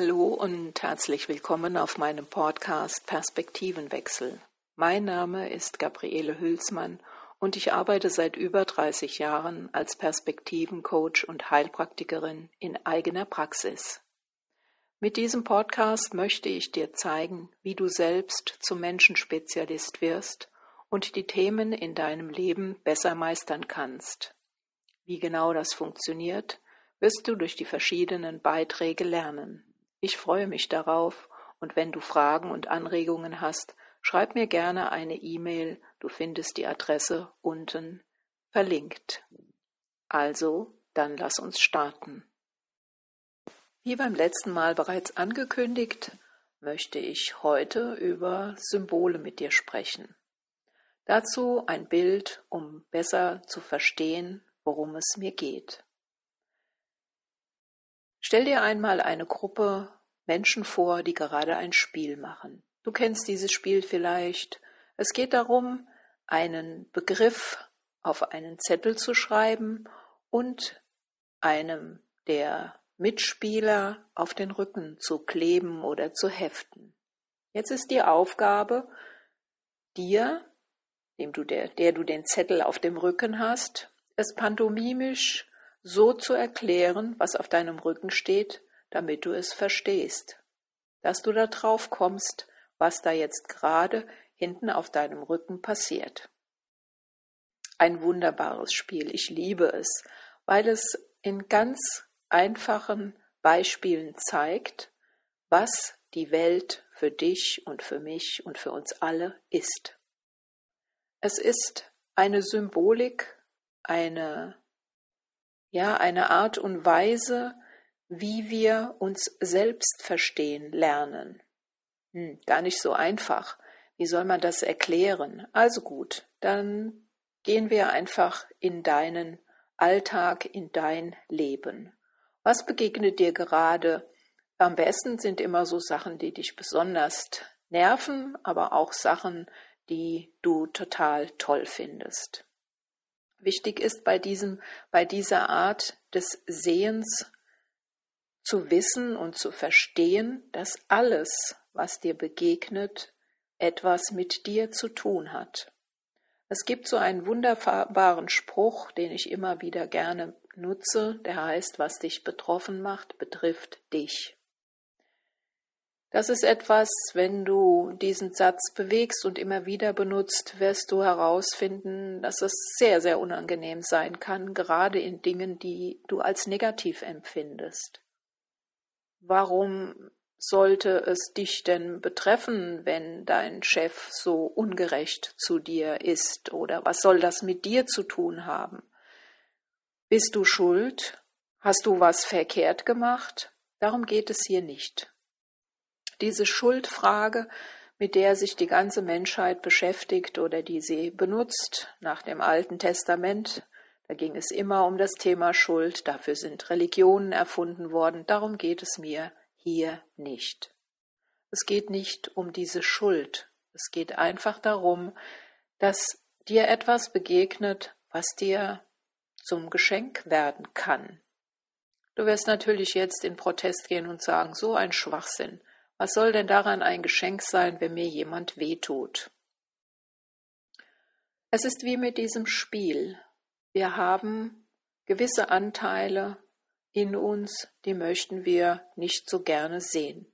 Hallo und herzlich willkommen auf meinem Podcast Perspektivenwechsel. Mein Name ist Gabriele Hülsmann und ich arbeite seit über 30 Jahren als Perspektivencoach und Heilpraktikerin in eigener Praxis. Mit diesem Podcast möchte ich dir zeigen, wie du selbst zum Menschenspezialist wirst und die Themen in deinem Leben besser meistern kannst. Wie genau das funktioniert, wirst du durch die verschiedenen Beiträge lernen. Ich freue mich darauf und wenn du Fragen und Anregungen hast, schreib mir gerne eine E-Mail, du findest die Adresse unten verlinkt. Also, dann lass uns starten. Wie beim letzten Mal bereits angekündigt, möchte ich heute über Symbole mit dir sprechen. Dazu ein Bild, um besser zu verstehen, worum es mir geht. Stell dir einmal eine Gruppe Menschen vor, die gerade ein Spiel machen. Du kennst dieses Spiel vielleicht. Es geht darum, einen Begriff auf einen Zettel zu schreiben und einem der Mitspieler auf den Rücken zu kleben oder zu heften. Jetzt ist die Aufgabe, dir, dem du der, der du den Zettel auf dem Rücken hast, es pantomimisch so zu erklären, was auf deinem Rücken steht, damit du es verstehst, dass du da drauf kommst, was da jetzt gerade hinten auf deinem Rücken passiert. Ein wunderbares Spiel, ich liebe es, weil es in ganz einfachen Beispielen zeigt, was die Welt für dich und für mich und für uns alle ist. Es ist eine Symbolik, eine ja, eine Art und Weise, wie wir uns selbst verstehen lernen. Hm, gar nicht so einfach. Wie soll man das erklären? Also gut, dann gehen wir einfach in deinen Alltag, in dein Leben. Was begegnet dir gerade? Am besten sind immer so Sachen, die dich besonders nerven, aber auch Sachen, die du total toll findest. Wichtig ist bei diesem, bei dieser Art des Sehens zu wissen und zu verstehen, dass alles, was dir begegnet, etwas mit dir zu tun hat. Es gibt so einen wunderbaren Spruch, den ich immer wieder gerne nutze, der heißt, was dich betroffen macht, betrifft dich. Das ist etwas, wenn du diesen Satz bewegst und immer wieder benutzt, wirst du herausfinden, dass es sehr, sehr unangenehm sein kann, gerade in Dingen, die du als negativ empfindest. Warum sollte es dich denn betreffen, wenn dein Chef so ungerecht zu dir ist? Oder was soll das mit dir zu tun haben? Bist du schuld? Hast du was verkehrt gemacht? Darum geht es hier nicht. Diese Schuldfrage, mit der sich die ganze Menschheit beschäftigt oder die sie benutzt nach dem Alten Testament, da ging es immer um das Thema Schuld, dafür sind Religionen erfunden worden, darum geht es mir hier nicht. Es geht nicht um diese Schuld, es geht einfach darum, dass dir etwas begegnet, was dir zum Geschenk werden kann. Du wirst natürlich jetzt in Protest gehen und sagen, so ein Schwachsinn. Was soll denn daran ein Geschenk sein, wenn mir jemand wehtut? Es ist wie mit diesem Spiel. Wir haben gewisse Anteile in uns, die möchten wir nicht so gerne sehen.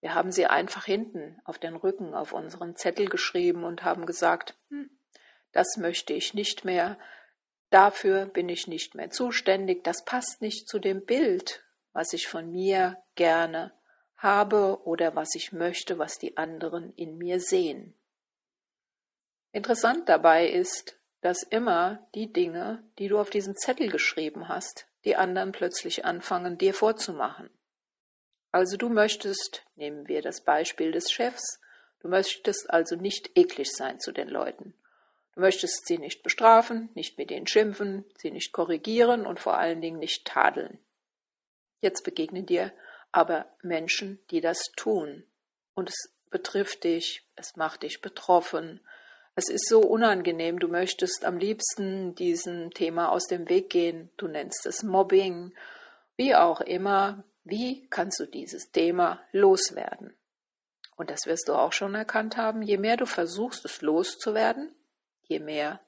Wir haben sie einfach hinten auf den Rücken auf unseren Zettel geschrieben und haben gesagt, hm, das möchte ich nicht mehr, dafür bin ich nicht mehr zuständig, das passt nicht zu dem Bild, was ich von mir gerne habe oder was ich möchte, was die anderen in mir sehen. Interessant dabei ist, dass immer die Dinge, die du auf diesen Zettel geschrieben hast, die anderen plötzlich anfangen, dir vorzumachen. Also du möchtest, nehmen wir das Beispiel des Chefs, du möchtest also nicht eklig sein zu den Leuten. Du möchtest sie nicht bestrafen, nicht mit ihnen schimpfen, sie nicht korrigieren und vor allen Dingen nicht tadeln. Jetzt begegnen dir aber Menschen, die das tun. Und es betrifft dich, es macht dich betroffen. Es ist so unangenehm, du möchtest am liebsten diesem Thema aus dem Weg gehen. Du nennst es Mobbing, wie auch immer. Wie kannst du dieses Thema loswerden? Und das wirst du auch schon erkannt haben, je mehr du versuchst, es loszuwerden, je mehr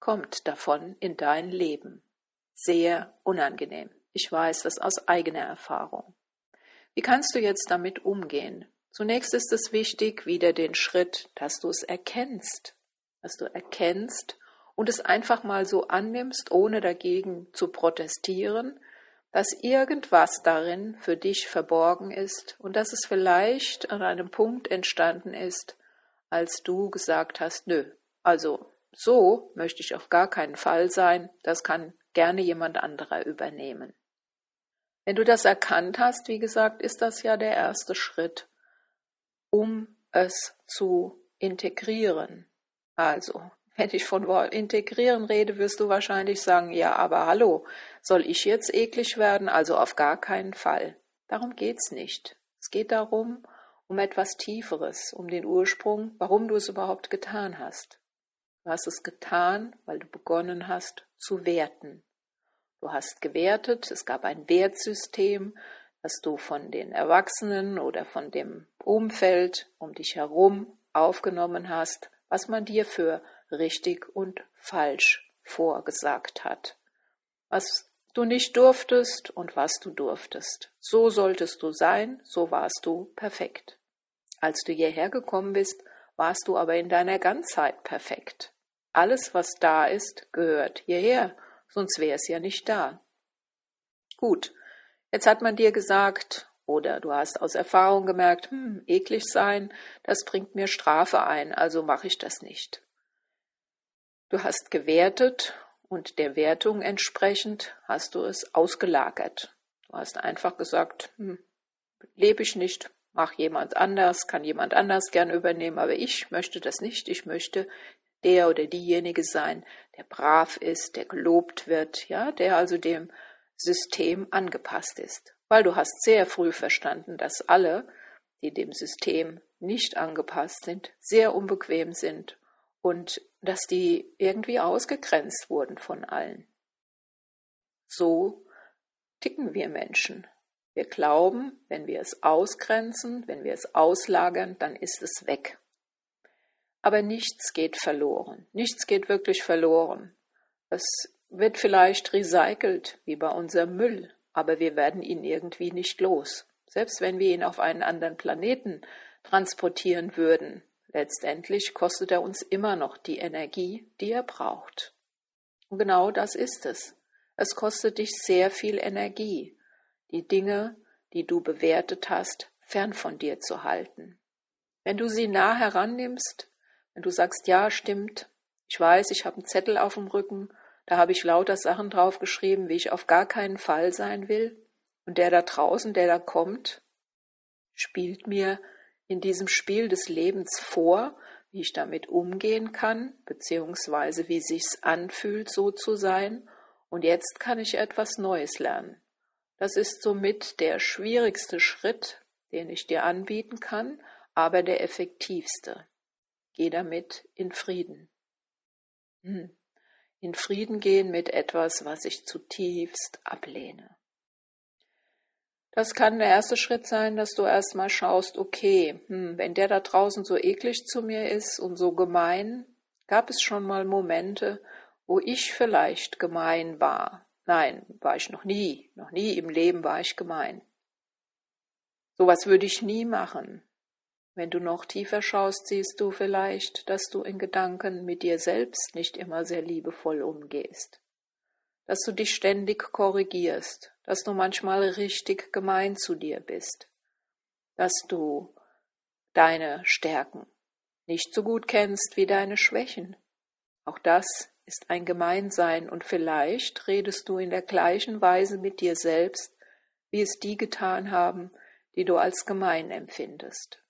kommt davon in dein Leben. Sehr unangenehm. Ich weiß das aus eigener Erfahrung. Wie kannst du jetzt damit umgehen? Zunächst ist es wichtig, wieder den Schritt, dass du es erkennst, dass du erkennst und es einfach mal so annimmst, ohne dagegen zu protestieren, dass irgendwas darin für dich verborgen ist und dass es vielleicht an einem Punkt entstanden ist, als du gesagt hast, nö, also so möchte ich auf gar keinen Fall sein, das kann gerne jemand anderer übernehmen. Wenn du das erkannt hast, wie gesagt, ist das ja der erste Schritt, um es zu integrieren. Also, wenn ich von integrieren rede, wirst du wahrscheinlich sagen, ja, aber hallo, soll ich jetzt eklig werden? Also auf gar keinen Fall. Darum geht's nicht. Es geht darum, um etwas Tieferes, um den Ursprung, warum du es überhaupt getan hast. Du hast es getan, weil du begonnen hast zu werten. Du hast gewertet, es gab ein Wertsystem, das du von den Erwachsenen oder von dem Umfeld um dich herum aufgenommen hast, was man dir für richtig und falsch vorgesagt hat. Was du nicht durftest und was du durftest. So solltest du sein, so warst du perfekt. Als du hierher gekommen bist, warst du aber in deiner Ganzheit perfekt. Alles, was da ist, gehört hierher sonst wäre es ja nicht da. Gut, jetzt hat man dir gesagt, oder du hast aus Erfahrung gemerkt, hm, eklig sein, das bringt mir Strafe ein, also mache ich das nicht. Du hast gewertet und der Wertung entsprechend hast du es ausgelagert. Du hast einfach gesagt, hm, lebe ich nicht, mach jemand anders, kann jemand anders gern übernehmen, aber ich möchte das nicht, ich möchte der oder diejenige sein, der brav ist, der gelobt wird, ja, der also dem System angepasst ist. Weil du hast sehr früh verstanden, dass alle, die dem System nicht angepasst sind, sehr unbequem sind und dass die irgendwie ausgegrenzt wurden von allen. So ticken wir Menschen. Wir glauben, wenn wir es ausgrenzen, wenn wir es auslagern, dann ist es weg. Aber nichts geht verloren. Nichts geht wirklich verloren. Es wird vielleicht recycelt, wie bei unserem Müll, aber wir werden ihn irgendwie nicht los. Selbst wenn wir ihn auf einen anderen Planeten transportieren würden, letztendlich kostet er uns immer noch die Energie, die er braucht. Und genau das ist es. Es kostet dich sehr viel Energie, die Dinge, die du bewertet hast, fern von dir zu halten. Wenn du sie nah herannimmst, wenn du sagst, ja, stimmt, ich weiß, ich habe einen Zettel auf dem Rücken, da habe ich lauter Sachen draufgeschrieben, wie ich auf gar keinen Fall sein will, und der da draußen, der da kommt, spielt mir in diesem Spiel des Lebens vor, wie ich damit umgehen kann, beziehungsweise wie sich's anfühlt, so zu sein, und jetzt kann ich etwas Neues lernen. Das ist somit der schwierigste Schritt, den ich dir anbieten kann, aber der effektivste. Geh damit in Frieden. Hm. In Frieden gehen mit etwas, was ich zutiefst ablehne. Das kann der erste Schritt sein, dass du erstmal schaust, okay, hm, wenn der da draußen so eklig zu mir ist und so gemein, gab es schon mal Momente, wo ich vielleicht gemein war. Nein, war ich noch nie, noch nie im Leben war ich gemein. Sowas würde ich nie machen. Wenn du noch tiefer schaust, siehst du vielleicht, dass du in Gedanken mit dir selbst nicht immer sehr liebevoll umgehst, dass du dich ständig korrigierst, dass du manchmal richtig gemein zu dir bist, dass du deine Stärken nicht so gut kennst wie deine Schwächen. Auch das ist ein Gemeinsein und vielleicht redest du in der gleichen Weise mit dir selbst, wie es die getan haben, die du als gemein empfindest.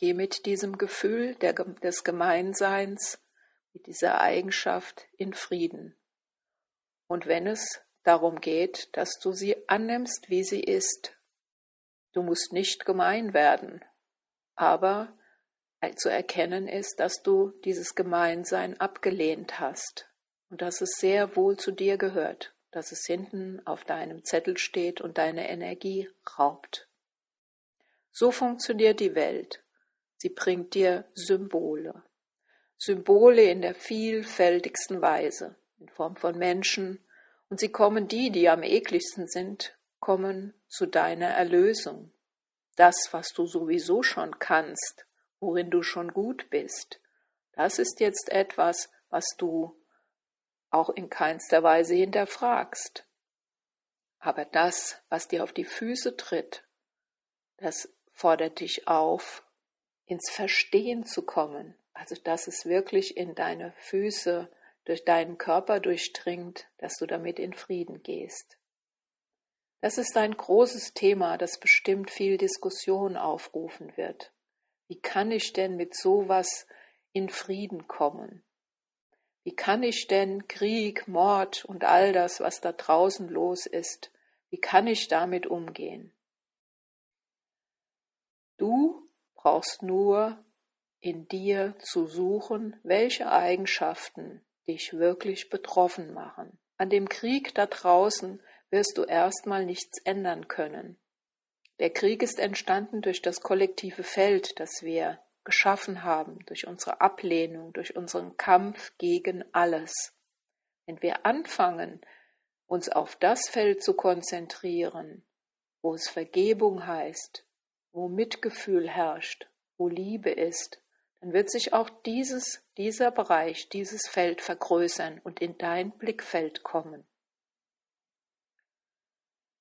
Geh mit diesem Gefühl der, des Gemeinseins, mit dieser Eigenschaft in Frieden. Und wenn es darum geht, dass du sie annimmst, wie sie ist, du musst nicht gemein werden, aber zu erkennen ist, dass du dieses Gemeinsein abgelehnt hast und dass es sehr wohl zu dir gehört. dass es hinten auf deinem Zettel steht und deine Energie raubt. So funktioniert die Welt. Sie bringt dir Symbole. Symbole in der vielfältigsten Weise, in Form von Menschen, und sie kommen die, die am ekligsten sind, kommen zu deiner Erlösung. Das, was du sowieso schon kannst, worin du schon gut bist, das ist jetzt etwas, was du auch in keinster Weise hinterfragst. Aber das, was dir auf die Füße tritt, das fordert dich auf, ins Verstehen zu kommen, also dass es wirklich in deine Füße durch deinen Körper durchdringt, dass du damit in Frieden gehst. Das ist ein großes Thema, das bestimmt viel Diskussion aufrufen wird. Wie kann ich denn mit sowas in Frieden kommen? Wie kann ich denn Krieg, Mord und all das, was da draußen los ist, wie kann ich damit umgehen? Du brauchst nur in dir zu suchen, welche Eigenschaften dich wirklich betroffen machen. An dem Krieg da draußen wirst du erstmal nichts ändern können. Der Krieg ist entstanden durch das kollektive Feld, das wir geschaffen haben, durch unsere Ablehnung, durch unseren Kampf gegen alles. Wenn wir anfangen, uns auf das Feld zu konzentrieren, wo es Vergebung heißt, wo Mitgefühl herrscht, wo Liebe ist, dann wird sich auch dieses, dieser Bereich, dieses Feld vergrößern und in dein Blickfeld kommen.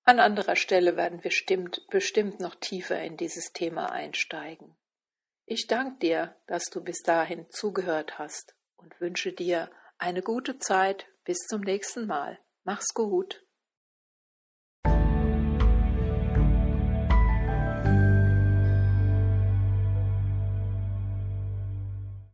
An anderer Stelle werden wir stimmt, bestimmt noch tiefer in dieses Thema einsteigen. Ich danke dir, dass du bis dahin zugehört hast und wünsche dir eine gute Zeit. Bis zum nächsten Mal. Mach's gut.